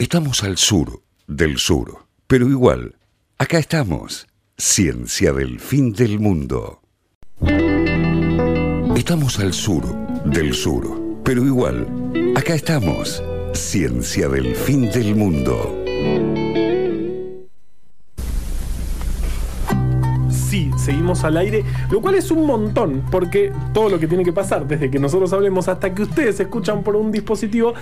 Estamos al sur del sur, pero igual, acá estamos. Ciencia del fin del mundo. Estamos al sur del sur, pero igual, acá estamos. Ciencia del fin del mundo. Seguimos al aire, lo cual es un montón, porque todo lo que tiene que pasar, desde que nosotros hablemos hasta que ustedes escuchan por un dispositivo,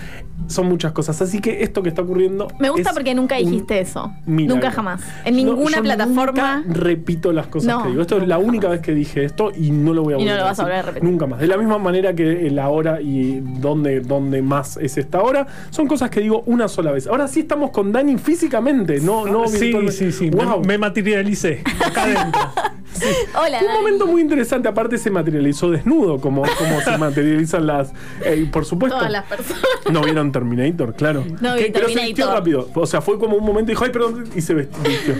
son muchas cosas. Así que esto que está ocurriendo. Me gusta es porque nunca un dijiste eso. milagro. Nunca jamás. En No, ninguna yo plataforma. nunca repito las cosas No, que digo. Esto es la única vez que dije esto y no lo voy a Y no volver lo vas a volver a repetir. Nunca más. De la misma manera que la hora y dónde, dónde más es esta hora, son cosas que digo una sola vez. Ahora sí estamos con Dani físicamente, no, no sí, sí, sí. Wow. Me, me materialicé acá adentro. Hola. Fue un momento muy interesante, aparte se materializó desnudo, como, como se materializan las. eh, por supuesto. Todas las personas. No vieron Terminator, claro. No vi Que- Pero se vistió rápido. O sea, fue como un momento y dijo, ay, perdón, y se vistió.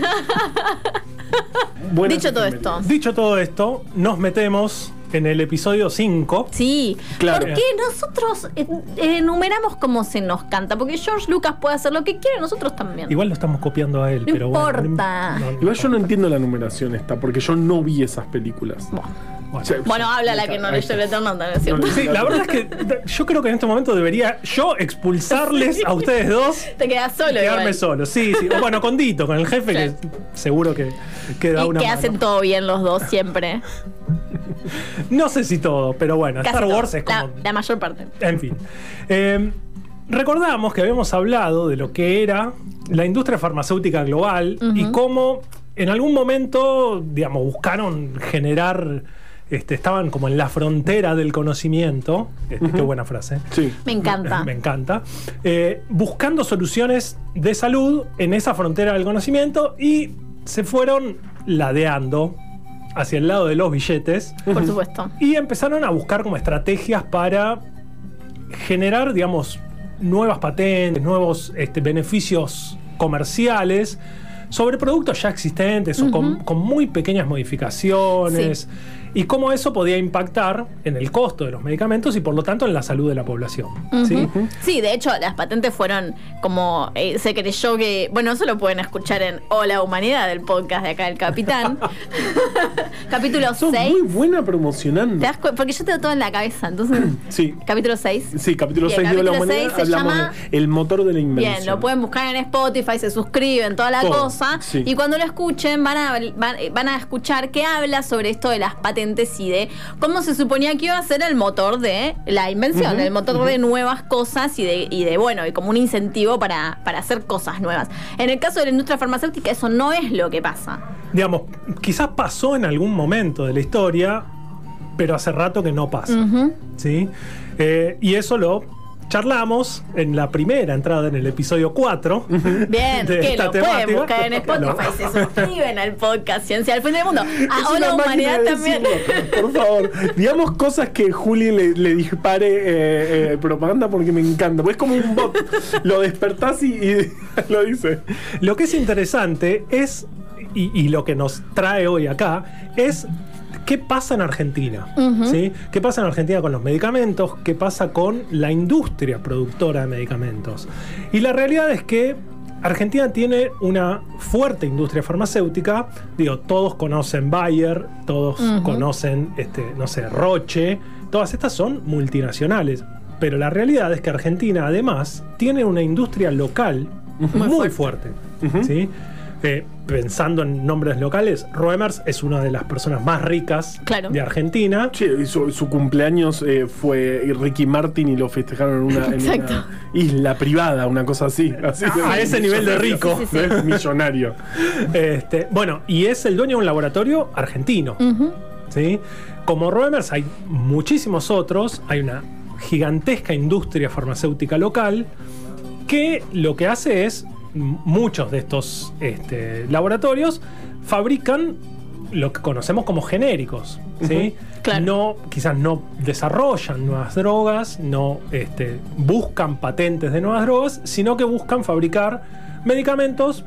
Buenas Dicho todo esto. Dicho todo esto, nos metemos en el episodio 5. Sí, Claro. porque nosotros eh, enumeramos como se nos canta, porque George Lucas puede hacer lo que quiere, nosotros también. Igual lo estamos copiando a él, No pero bueno. importa. Igual yo no entiendo la numeración esta, porque yo no vi esas películas. Bueno. Bueno. Bueno, habla la que no leyó el Eterno también, es ¿cierto? No, Sí, la verdad es que yo creo que en este momento debería yo expulsarles a ustedes dos Te quedas solo. y quedarme igual. solo. Sí, sí. O bueno, con Dito, con el jefe, que seguro que, que da Y una que mano. hacen todo bien los dos siempre. No sé si todo, pero bueno, Casi Star todo. Wars es como. la, la mayor parte. En fin. Eh, recordamos que habíamos hablado de lo que era la industria farmacéutica global y cómo en algún momento, digamos, buscaron generar, este, estaban como en la frontera del conocimiento. Este, Qué buena frase. Sí. Me encanta. Me encanta. Eh, buscando soluciones de salud en esa frontera del conocimiento y se fueron ladeando hacia el lado de los billetes Por supuesto. y empezaron a buscar como estrategias para generar, digamos, nuevas patentes, nuevos este, beneficios comerciales sobre productos ya existentes o con, con muy pequeñas modificaciones y cómo eso podía impactar en el costo de los medicamentos y por lo tanto en la salud de la población. ¿sí? Sí, de hecho, las patentes fueron como. eh, se creyó que. Bueno, eso lo pueden escuchar en Hola Humanidad, del podcast de acá del Capitán. Capítulo Sos 6. muy buena promocionando. ¿Te das cu- Porque yo tengo todo en la cabeza, entonces. Sí. Capítulo 6. Sí, capítulo Bien, 6 de la capítulo humanidad. se Hablamos llama- de el motor de la invención. Bien, lo pueden buscar en Spotify, se suscriben, toda la Todo, cosa. sí. Y cuando lo escuchen, van a, van, van a escuchar que habla sobre esto de las patentes y de cómo se suponía que iba a ser el motor de la invención, el motor de nuevas cosas y de, y de, bueno, y como un incentivo para, para hacer cosas nuevas. En el caso de la industria farmacéutica, eso no es lo que pasa. Digamos, quizás pasó en algún momento de la historia, pero hace rato que no pasa. ¿sí? Eh, y eso lo charlamos en la primera entrada en el episodio 4. Bien, de que esta lo temática. pueden buscar en Spotify, se suscriben al podcast Ciencia al Fin del Mundo. Es A una Hola máquina Humanidad también. decirlo, Por favor, digamos cosas que Juli le, le dispare eh, eh, propaganda porque me encanta. Pues es como un bot. Lo despertás y, y lo dice. Lo que es interesante es, y, y lo que nos trae hoy acá, es qué pasa en Argentina. ¿sí? ¿Qué pasa en Argentina con los medicamentos? ¿Qué pasa con la industria productora de medicamentos? Y la realidad es que Argentina tiene una fuerte industria farmacéutica. Digo, todos conocen Bayer, todos conocen, este, no sé, Roche. Todas estas son multinacionales. Pero la realidad es que Argentina además tiene una industria local muy, fuerte. ¿sí? Eh, pensando en nombres locales, Roemers es una de las personas más ricas Claro. de Argentina. Che, y su, su cumpleaños eh, fue Ricky Martin y lo festejaron en una, en Exacto. una isla privada, una cosa así. así A ese nivel de rico. Sí, sí, sí. Millonario. Este, bueno, y es el dueño de un laboratorio argentino. ¿sí? Como Roemers hay muchísimos otros, hay una gigantesca industria farmacéutica local que lo que hace es, muchos de estos este, laboratorios fabrican lo que conocemos como genéricos. ¿sí? Claro. No, quizás no desarrollan nuevas drogas, no este, buscan patentes de nuevas drogas, sino que buscan fabricar medicamentos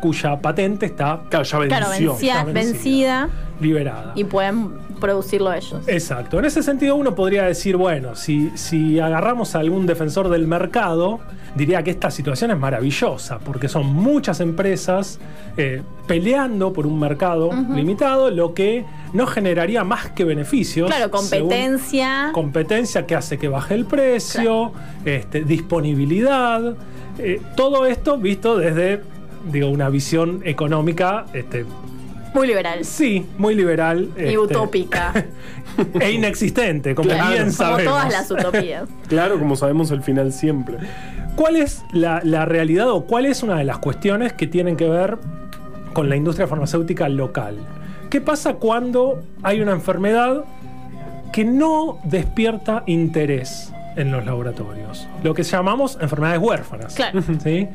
cuya patente está Claro, ya venció. Claro, vencía- está vencida. vencida. Liberada. Y pueden producirlo ellos. Exacto. En ese sentido uno podría decir, bueno, si, si agarramos a algún defensor del mercado, diría que esta situación es maravillosa, porque son muchas empresas eh, peleando por un mercado limitado, lo que no generaría más que beneficios. Claro, competencia. competencia que hace que baje el precio, este, disponibilidad, eh, todo esto visto desde digo, una visión económica este, Muy liberal. Sí, muy liberal. Y este, utópica. E inexistente, como Claro. bien Como sabemos. todas las utopías. Claro, como sabemos el final siempre. ¿Cuál es la, la realidad o cuál es una de las cuestiones que tienen que ver con la industria farmacéutica local? ¿Qué pasa cuando hay una enfermedad que no despierta interés en los laboratorios? Lo que llamamos enfermedades huérfanas. Claro. ¿sí?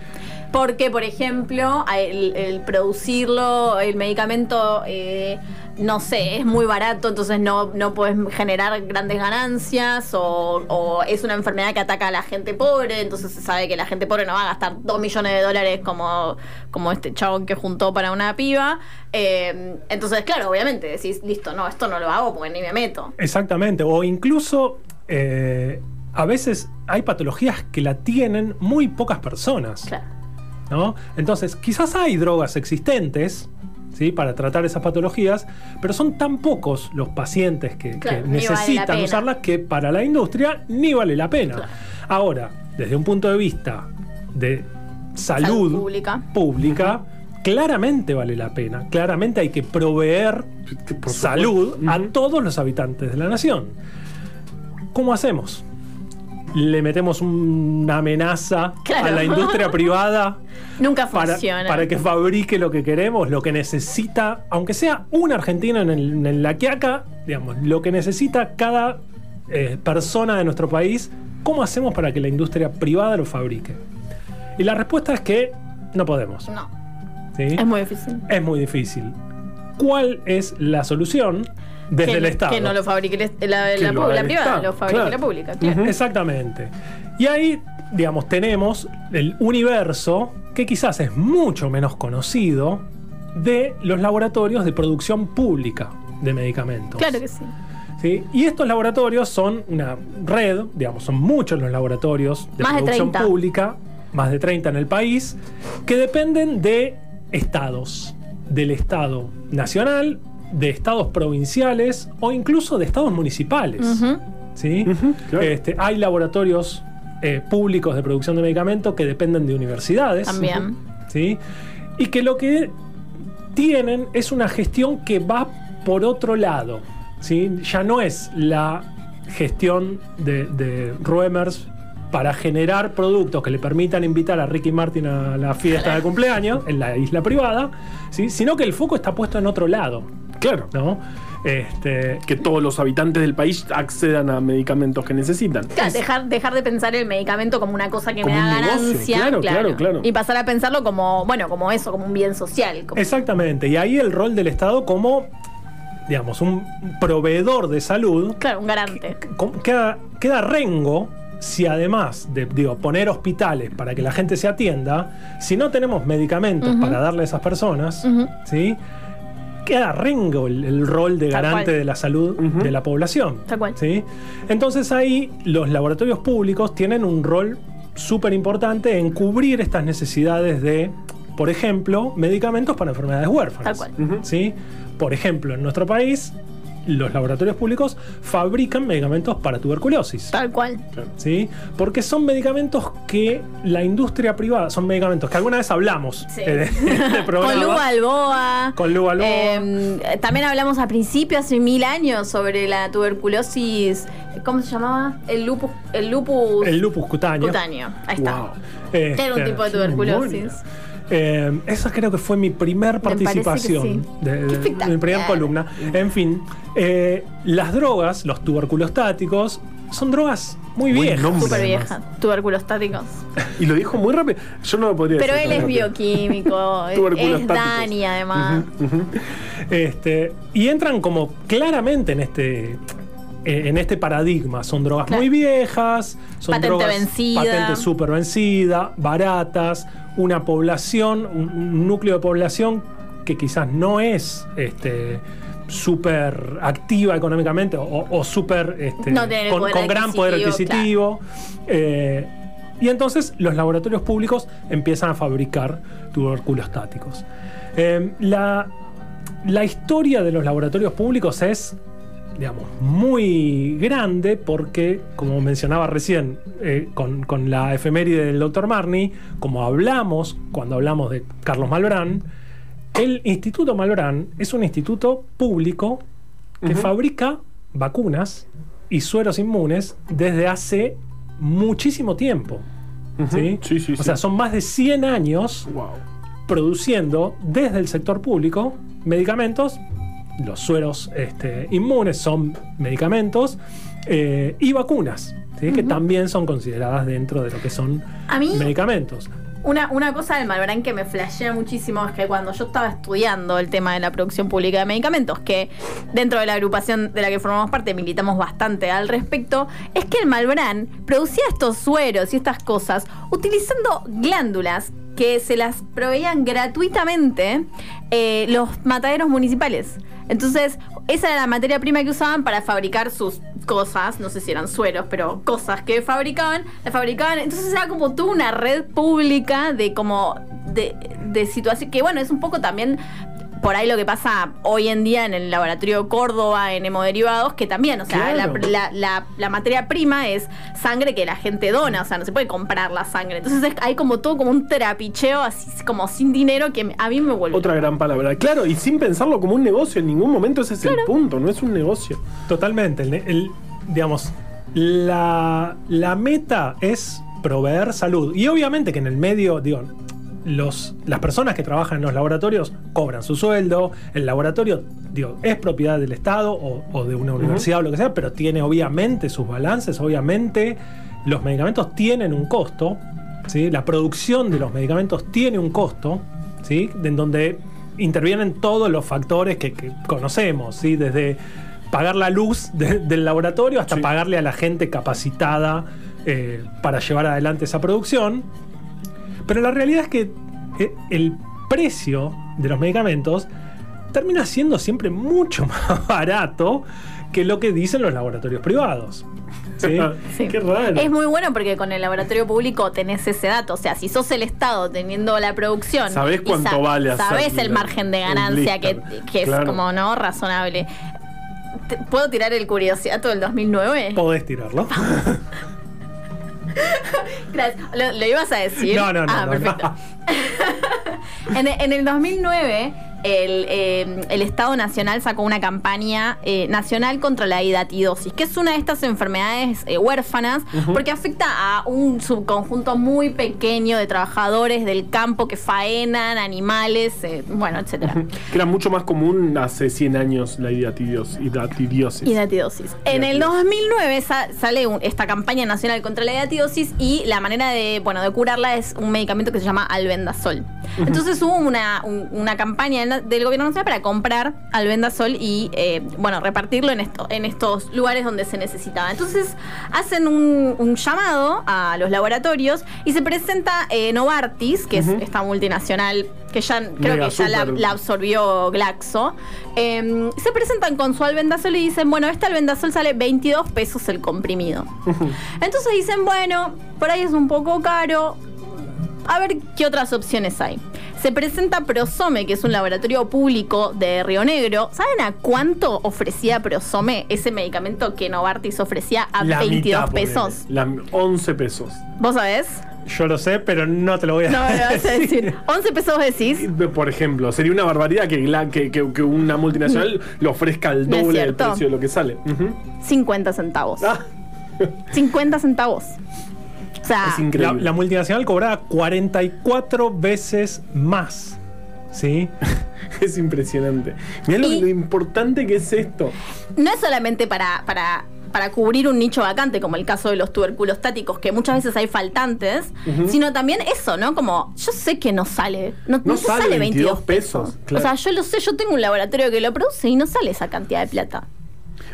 Porque, por ejemplo, el, el producirlo, el medicamento, eh, no sé, es muy barato, entonces no, no puedes generar grandes ganancias, o, o es una enfermedad que ataca a la gente pobre, entonces se sabe que la gente pobre no va a gastar dos millones de dólares como, como este chabón que juntó para una piba. Eh, entonces, claro, obviamente decís, listo, no, esto no lo hago porque ni me meto. Exactamente. O incluso eh, a veces hay patologías que la tienen muy pocas personas. Claro. ¿no? Entonces, quizás hay drogas existentes ¿sí? para tratar esas patologías, pero son tan pocos los pacientes que, Claro, necesitan usarlas que para la industria ni vale la pena. Claro. Ahora, desde un punto de vista de salud, Salud pública. pública, claramente vale la pena. Claramente hay que proveer salud a todos los habitantes de la nación. ¿Cómo hacemos? ¿Le metemos una amenaza Claro. a la industria privada Nunca para, que fabrique lo que queremos, lo que necesita, aunque sea un argentino en, el- en la quiaca, digamos, lo que necesita cada eh, persona de nuestro país, ¿cómo hacemos para que la industria privada lo fabrique? Y la respuesta es que no podemos. No, ¿sí? es muy difícil. Es muy difícil. ¿Cuál es la solución desde que, el Estado? Que no lo fabrique la, lo la privada, Estado, lo fabrique claro. la pública. claro. Exactamente. Y ahí, digamos, tenemos el universo que quizás es mucho menos conocido de los laboratorios de producción pública de medicamentos. Claro que sí. ¿sí? Y estos laboratorios son una red, digamos, son muchos los laboratorios de Más producción 30. pública, más de 30 en el país, que dependen de estados, del Estado nacional, de estados provinciales o incluso de estados municipales. ¿sí? Claro. Este, hay laboratorios eh, públicos de producción de medicamentos que dependen de universidades. También. ¿sí? Y que lo que tienen es una gestión que va por otro lado. ¿sí? Ya no es la gestión de, de Ruemers para generar productos que le permitan invitar a Ricky Martin a la fiesta de cumpleaños en la isla privada, ¿sí? sino que el foco está puesto en otro lado. Claro. ¿no? Este, Que todos los habitantes del país accedan a medicamentos que necesitan. Claro, dejar, dejar de pensar el medicamento como una cosa que Como me da un negocio, ganancia. claro, claro, claro. Y pasar a pensarlo como, bueno, como eso, como un bien social. como- Exactamente, y ahí el rol del Estado como, digamos, un proveedor de salud claro, un garante. queda, queda rengo si además de digo, poner hospitales para que la gente se atienda, si no tenemos medicamentos para darle a esas personas. ¿sí? Queda rengo el, el rol de Tal garante cual. de la salud de la población. Tal cual. ¿sí? Entonces ahí los laboratorios públicos tienen un rol súper importante en cubrir estas necesidades de, por ejemplo, medicamentos para enfermedades huérfanas. Tal cual. ¿sí? Por ejemplo, en nuestro país, los laboratorios públicos fabrican medicamentos para tuberculosis. Tal cual. ¿sí? Porque son medicamentos que la industria privada, son medicamentos que alguna vez hablamos Sí. en este programa. Con Lu Balboa. Con Lu Balboa. Eh, también hablamos al principio, hace mil años, sobre la tuberculosis. ¿Cómo se llamaba? El lupus. El lupus, El lupus cutáneo. cutáneo. Ahí está. Wow. Este, era un tipo de tuberculosis. Eh, esa creo que fue mi primer participación sí. de, de- Qué de mi espectacular. primera columna. En fin, eh, las drogas, los tuberculostáticos, son drogas muy Buen viejas. Súper además. vieja. Tuberculostáticos. Y lo dijo muy rápido. Yo no lo podría Pero decir él es rápido. bioquímico. es. Dani, además. Este, y entran como claramente en este eh, en este paradigma. Son drogas Claro. muy viejas, son Patente drogas vencida. patente súper vencida, baratas, una población, un, un núcleo de población que quizás no es este, súper activa económicamente o, o súper este, No con, gran poder adquisitivo. Eh, y entonces los laboratorios públicos empiezan a fabricar tuberculostáticos. Eh, la, la historia de los laboratorios públicos es, digamos, muy grande porque, como mencionaba recién eh, con, con la efeméride del doctor Marni, como hablamos cuando hablamos de Carlos Malbrán, el Instituto Malbrán es un instituto público que fabrica vacunas y sueros inmunes desde hace muchísimo tiempo. ¿sí? Sí, sí, O sea, son más de 100 años Wow. produciendo desde el sector público medicamentos. Los sueros este, inmunes son medicamentos eh, y vacunas, ¿sí? que también son consideradas dentro de lo que son A mí- medicamentos. Una, una cosa del Malbrán que me flashea muchísimo es que cuando yo estaba estudiando el tema de la producción pública de medicamentos, que dentro de la agrupación de la que formamos parte militamos bastante al respecto, es que el Malbrán producía estos sueros y estas cosas utilizando glándulas que se las proveían gratuitamente eh, los mataderos municipales. Entonces, esa era la materia prima que usaban para fabricar sus cosas, no sé si eran sueros, pero cosas que fabricaban, las fabricaban. Entonces era como toda una red pública de como de, de situación que bueno, es un poco también por ahí lo que pasa hoy en día en el laboratorio Córdoba en hemoderivados, que también, o sea, Claro. la, la- la- la materia prima es sangre que la gente dona, o sea, no se puede comprar la sangre. Entonces es- hay como todo como un trapicheo así como sin dinero que a mí me vuelve. Otra gran palabra. Claro, y sin pensarlo como un negocio, en ningún momento ese es el punto, no es un negocio. Totalmente. El, el- digamos, la, la meta es proveer salud. Y obviamente que en el medio, digo, los, las personas que trabajan en los laboratorios cobran su sueldo. El laboratorio, digo, es propiedad del Estado o, o de una universidad o lo que sea, pero tiene obviamente sus balances. Obviamente los medicamentos tienen un costo. ¿sí? La producción de los medicamentos tiene un costo, ¿sí? en donde intervienen todos los factores que, que conocemos, ¿sí? desde pagar la luz de- del laboratorio hasta Sí. pagarle a la gente capacitada eh, para llevar adelante esa producción. Pero la realidad es que eh, el precio de los medicamentos termina siendo siempre mucho más barato que lo que dicen los laboratorios privados. ¿sí? Sí. Qué raro. Es muy bueno porque con el laboratorio público tenés ese dato. O sea, si sos el Estado teniendo la producción. Sabés cuánto vale hacer Sabés el margen de ganancia que, es Claro. como, ¿no? Razonable. ¿Puedo tirar el curiosidad del 2009? Podés tirarlo. Gracias. ¿Lo, lo ibas a decir? No, no, no, Ah, no, perfecto. en, en el 2009, el, eh, el Estado Nacional sacó una campaña eh, nacional contra la hidatidosis, que es una de estas enfermedades eh, huérfanas, porque afecta a un subconjunto muy pequeño de trabajadores del campo que faenan animales, eh, bueno, etcétera. Que era mucho más común hace 100 años la hidatidios- hidatidosis. Hidatidosis. En el 2009 sa- sale un- esta campaña nacional contra la hidatidosis y la manera de, bueno, de curarla es un medicamento que se llama albendazol. Entonces hubo una, un- una campaña en la- del gobierno nacional para comprar albendazol y, eh, bueno, repartirlo en, esto, en estos lugares donde se necesitaba. Entonces hacen un, un llamado a los laboratorios y se presenta eh, Novartis, que es esta multinacional que ya creo Mega que ya la, absorbió Glaxo. Eh, se presentan con su albendazol y dicen, bueno, este albendazol sale 22 pesos el comprimido. Entonces dicen, bueno, por ahí es un poco caro. A ver qué otras opciones hay. Se presenta Prosome, que es un laboratorio público de Río Negro. ¿Saben a cuánto ofrecía Prosome, ese medicamento que Novartis ofrecía a La 22 mitad, ponele. pesos? La- 11 pesos. ¿Vos sabés? Yo lo sé, pero no te lo voy a No me lo vas a decir. 11 pesos decís. Por ejemplo, sería una barbaridad que, la- que, que- que una multinacional le ofrezca es doble del precio de lo que sale. Ujú. 50 centavos. Ah, 50 centavos. O sea, es La, increíble. la multinacional cobraba 44 veces más. ¿Sí? Es impresionante. Mirá lo, importante que es esto. no es solamente para, para, para cubrir un nicho vacante, como el caso de los tuberculostáticos, que muchas veces hay faltantes, sino también eso, ¿no? Como, yo sé que no sale. No, no sale 22 pesos, claro. O sea, yo lo sé, yo tengo un laboratorio que lo produce y no sale esa cantidad de plata.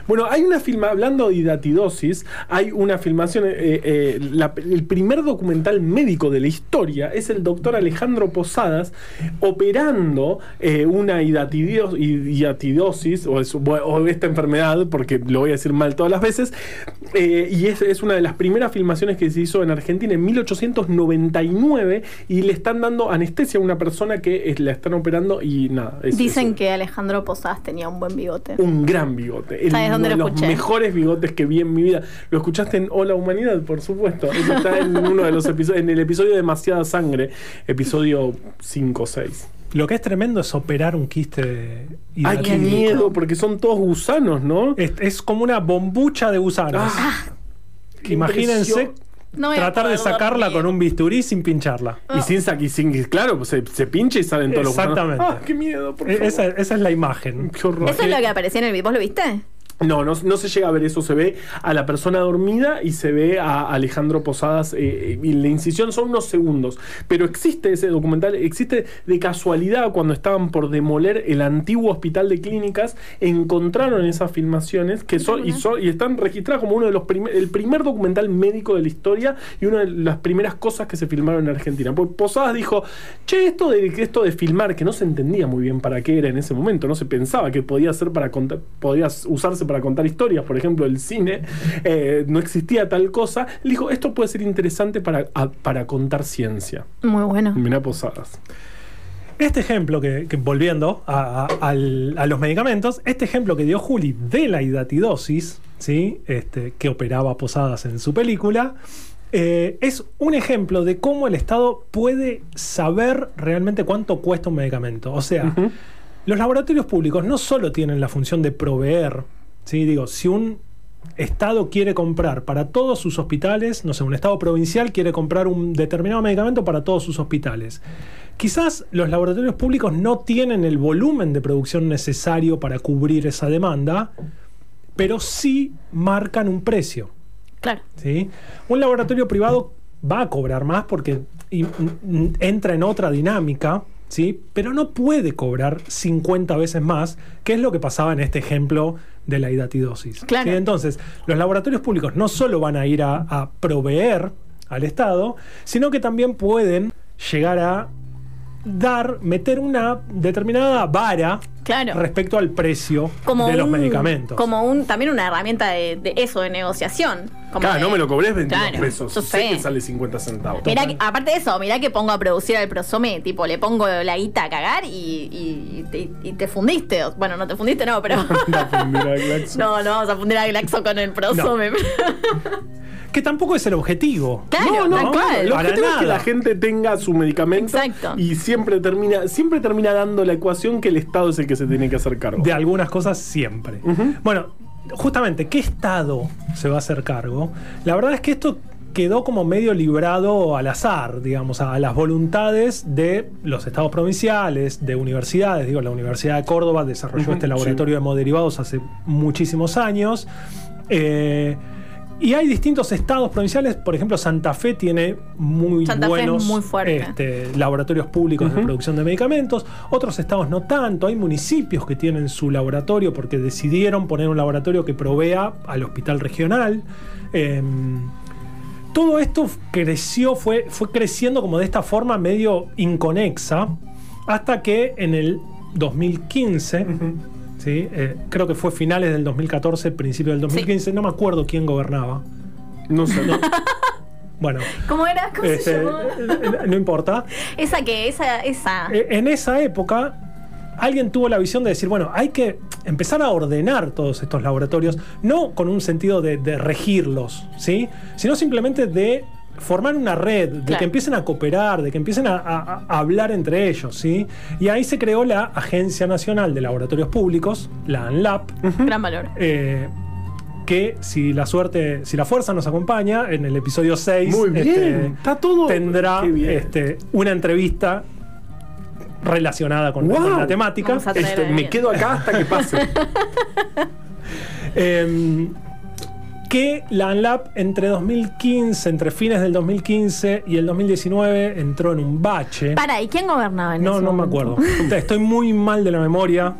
Bueno, hay una filma, hablando de hidatidosis, hay una filmación, eh, eh, la- el primer documental médico de la historia es el doctor Alejandro Posadas operando eh, una hidatidosis, o, es- o esta enfermedad, porque lo voy a decir mal todas las veces, y es, es una de las primeras filmaciones que se hizo en Argentina en 1899 y le están dando anestesia a una persona que la están operando y nada. Dicen que Alejandro Posadas tenía un buen bigote. un gran bigote. El- ¿Sabes dónde uno de lo los mejores bigotes que vi en mi vida. Lo escuchaste en Hola Humanidad, por supuesto. Eso está en uno de los episodios, en el episodio Demasiada Sangre, episodio 5 o 6. Lo que es tremendo es operar un quiste Ay, qué miedo, porque son todos gusanos, ¿no? Es, es como una bombucha de gusanos. Ah, Imagínense. No tratar de sacarla dormir. con un bisturí sin pincharla. Y sin y sin claro, pues se, se pincha y salen todos los gusanos. Exactamente. Ah, qué miedo, por E- favor. Esa, esa es la imagen. Qué horror. Eso es lo que aparecía en el video. ¿Vos lo viste? No, no, no se llega a ver eso. Se ve a la persona dormida y se ve a Alejandro Posadas. eh, y la incisión son unos segundos. Pero existe ese documental, existe de casualidad cuando estaban por demoler el antiguo hospital de clínicas. Encontraron esas filmaciones que son y, son, y están registradas como uno de los primer, el primer documental médico de la historia y una de las primeras cosas que se filmaron en Argentina. Pues Posadas dijo: Che, esto de, esto de filmar, que no se entendía muy bien para qué era en ese momento, no se pensaba que podía ser para contar, podía usarse para contar historias, por ejemplo, el cine, eh, no existía tal cosa. Él dijo: Esto puede ser interesante para, a- para contar ciencia. Muy bueno. Mirá Posadas. Este ejemplo que, que volviendo a, a- al- a los medicamentos, este ejemplo que dio Juli de la hidatidosis, ¿sí? este, que operaba Posadas en su película, eh, es un ejemplo de cómo el Estado puede saber realmente cuánto cuesta un medicamento. O sea, los laboratorios públicos no solo tienen la función de proveer, ¿sí? digo, si un Estado quiere comprar para todos sus hospitales, no sé, un Estado provincial quiere comprar un determinado medicamento para todos sus hospitales. Quizás los laboratorios públicos no tienen el volumen de producción necesario para cubrir esa demanda, pero sí marcan un precio. Claro. ¿sí? Un laboratorio privado va a cobrar más porque entra en otra dinámica, ¿sí? pero no puede cobrar 50 veces más, que es lo que pasaba en este ejemplo de la hidatidosis. Claro. ¿sí? Entonces, los laboratorios públicos no solo van a ir a, a proveer al Estado, sino que también pueden llegar a dar, meter una determinada vara Claro. respecto al precio Como de los un- medicamentos. Como un, también una herramienta de, de eso, de negociación. Como Claro, de- no me lo cobrés 22 Claro, pesos. yo Sé sé. que sale 50 centavos. Mirá que- aparte de eso, mirá que pongo a producir al prosome, tipo, le pongo la guita a cagar y, y- y te, y te fundiste. Bueno, no te fundiste, no, pero. No, no vamos a fundir a Glaxo con el prosome. Que tampoco es el objetivo. claro, No, no, claro. El objetivo es que la gente tenga su medicamento Exacto. y siempre termina, siempre termina dando la ecuación que el Estado es el que se tiene que hacer cargo. De algunas cosas siempre. Bueno, justamente, ¿qué Estado se va a hacer cargo? La verdad es que esto quedó como medio librado al azar, digamos, a las voluntades de los estados provinciales, de universidades. Digo, la Universidad de Córdoba desarrolló este laboratorio de hemoderivados hace muchísimos años. Eh, y hay distintos estados provinciales, por ejemplo, Santa Fe tiene muy Santa Fe es buenos muy fuerte. este, laboratorios públicos de producción de medicamentos, otros estados no tanto, hay municipios que tienen su laboratorio porque decidieron poner un laboratorio que provea al hospital regional. Em, todo esto creció, fue, fue creciendo como de esta forma medio inconexa, hasta que en el 2015, ¿sí? Eh, creo que fue finales del 2014, principio del 2015, no me acuerdo quién gobernaba. No sé. Bueno, ¿Cómo era? ¿Cómo se este, llamaba? eh, no importa. Esa que, esa, esa. Eh, En esa época, alguien tuvo la visión de decir, bueno, hay que empezar a ordenar todos estos laboratorios, no con un sentido de, de regirlos, ¿sí? Sino simplemente de formar una red, de Claro. que empiecen a cooperar, de que empiecen a, a- a hablar entre ellos, ¿sí? Y ahí se creó la Agencia Nacional de Laboratorios Públicos, la ANLAP, Gran valor. eh, que si la suerte, si la fuerza nos acompaña, en el episodio 6 Muy bien. este, Está todo. tendrá este, una entrevista relacionada con, Wow. con la temática. Este, me quedo acá hasta que pase. Em, que la ANLAP entre 2015, entre fines del 2015 y el 2019 entró en un bache. Para, ¿y quién gobernaba en No, ese no me momento? acuerdo. Estoy muy mal de la memoria.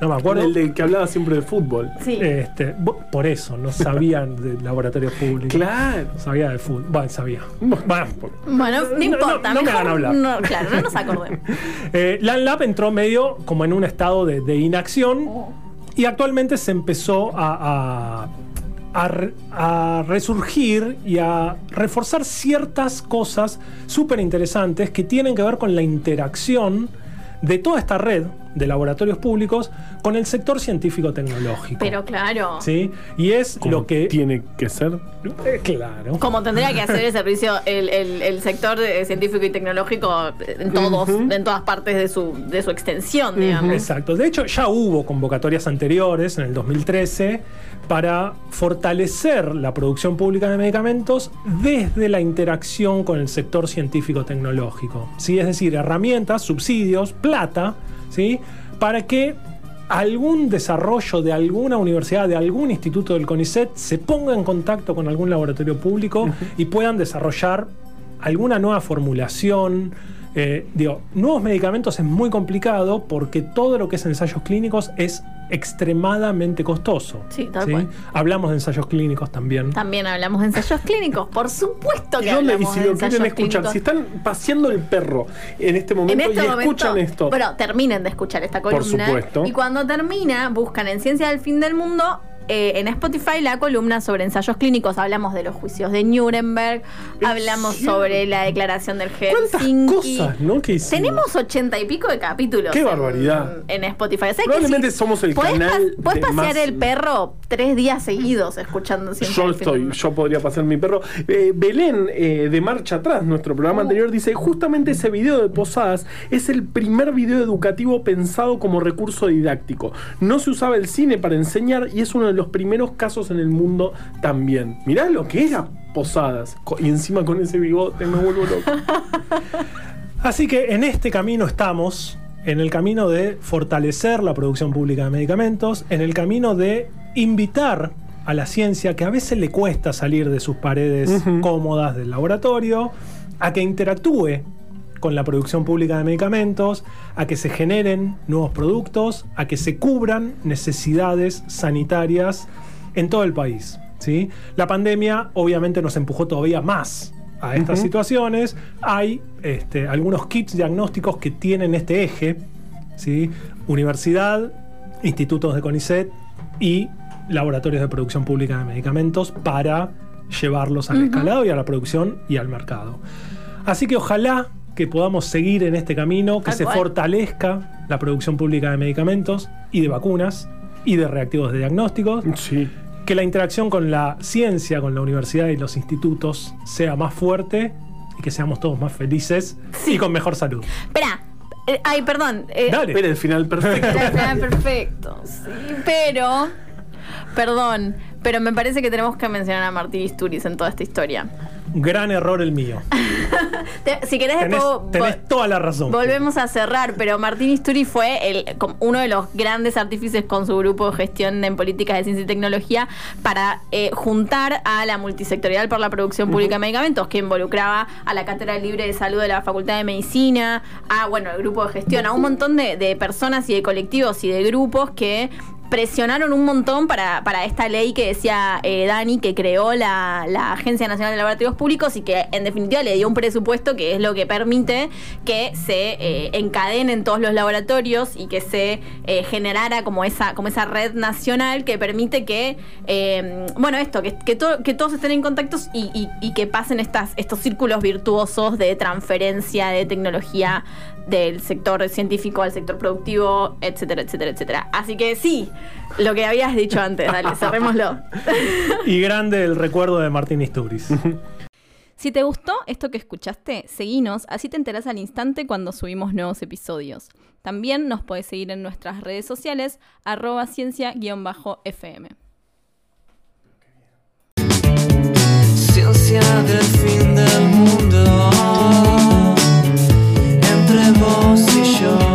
no me acuerdo. El de que hablaba siempre de fútbol. Sí. Este, por eso, no sabían de laboratorios públicos. Claro. Sabía de fútbol. Bueno, sabía. Bueno, bueno, no, no, importa. no me mejor hagan hablar. no- claro, no nos acordemos. Eh, LAN Lab entró medio como en un estado de, de inacción y actualmente se empezó a, a- a re- a resurgir y a reforzar ciertas cosas súper interesantes que tienen que ver con la interacción de toda esta red de laboratorios públicos con el sector científico-tecnológico. Pero claro. ¿Sí? Y es lo que... tiene que ser. Eh, claro. Como tendría que hacer el servicio, el, el- el sector de- científico y tecnológico en todos, en todas partes de su, de su extensión, digamos. Exacto. De hecho, ya hubo convocatorias anteriores, en el 2013, para fortalecer la producción pública de medicamentos desde la interacción con el sector científico-tecnológico. ¿sí? Es decir, herramientas, subsidios, plata, ¿sí? para que algún desarrollo de alguna universidad, de algún instituto del CONICET, se ponga en contacto con algún laboratorio público y puedan desarrollar alguna nueva formulación. Eh, digo, nuevos medicamentos es muy complicado porque todo lo que es ensayos clínicos es extremadamente costoso. Sí, tal cual. Hablamos de ensayos clínicos también. También hablamos de ensayos clínicos, por supuesto ¿Y que? Y hablamos si de lo ensayos quieren escuchar, clínicos. si están paseando el perro en este en momento este y momento, escuchan esto. Bueno, terminen de escuchar esta Por columna. supuesto. Y cuando termina, buscan en Ciencia del Fin del Mundo. Eh, en Spotify la columna sobre ensayos clínicos hablamos de los juicios de Nuremberg, hablamos sobre la declaración del ¿Cuántas Helsinki. cosas, no? Tenemos ochenta y pico de capítulos. ¡Qué barbaridad! En, Spotify. O sea que Probablemente si somos el podés canal pas- podés de pasear más- el perro tres días seguidos escuchando Ciencia Yo estoy, yo podría pasar mi perro. Eh, Belén, eh, de Marcha Atrás, nuestro programa anterior, dice: justamente ese video de Posadas es el primer video educativo pensado como recurso didáctico. No se usaba el cine para enseñar y es uno de los primeros casos en el mundo también. Mirá lo que era Posadas. Y encima con ese bigote me vuelvo loco. Así que en este camino estamos, en el camino de fortalecer la producción pública de medicamentos, en el camino de invitar a la ciencia, que a veces le cuesta salir de sus paredes cómodas del laboratorio, a que interactúe con la producción pública de medicamentos, a que se generen nuevos productos, a que se cubran necesidades sanitarias en todo el país. ¿sí? La pandemia obviamente nos empujó todavía más a estas situaciones. Hay este, algunos kits diagnósticos que tienen este eje, ¿sí? universidad, institutos de CONICET y laboratorios de producción pública de medicamentos para llevarlos al escalado y a la producción y al mercado. Así que ojalá que podamos seguir en este camino, que se cual. fortalezca la producción pública de medicamentos y de vacunas y de reactivos de diagnósticos, Sí. que la interacción con la ciencia, con la universidad y los institutos sea más fuerte y que seamos todos más felices Sí. y con mejor salud. Espera. eh, ay, perdón. eh, Dale. Espera el final perfecto. Está perfecto. Sí, pero. Perdón, pero me parece que tenemos que mencionar a Martín Isturiz en toda esta historia. Gran error el mío. Te- si querés, Tenés, después tenés toda la razón. volvemos a cerrar, pero Martín Isturiz fue el, como uno de los grandes artífices con su grupo de gestión en políticas de ciencia y tecnología para eh, juntar a la multisectorial por la producción pública de medicamentos, que involucraba a la Cátedra Libre de Salud de la Facultad de Medicina, a bueno, el grupo de gestión, a un montón de, de personas y de colectivos y de grupos que presionaron un montón para, para esta ley que decía eh, Dani, que creó la, la Agencia Nacional de Laboratorios Públicos y que en definitiva le dio un presupuesto que es lo que permite que se eh, encadenen todos los laboratorios y que se eh, generara como esa, como esa red nacional que permite que, eh, bueno, esto, que, que, to- que todos estén en contactos y, y- y que pasen estas, estos círculos virtuosos de transferencia de tecnología del sector científico al sector productivo, etcétera, etcétera, etcétera. Así que sí, lo que habías dicho antes, dale, cerrémoslo. y grande el recuerdo de Martín Isturiz. Si te gustó esto que escuchaste, seguinos, así te enterás al instante cuando subimos nuevos episodios. También nos podés seguir en nuestras redes sociales, arroba ciencia-fm. Ciencia del fin del mundo. entre vós e eu.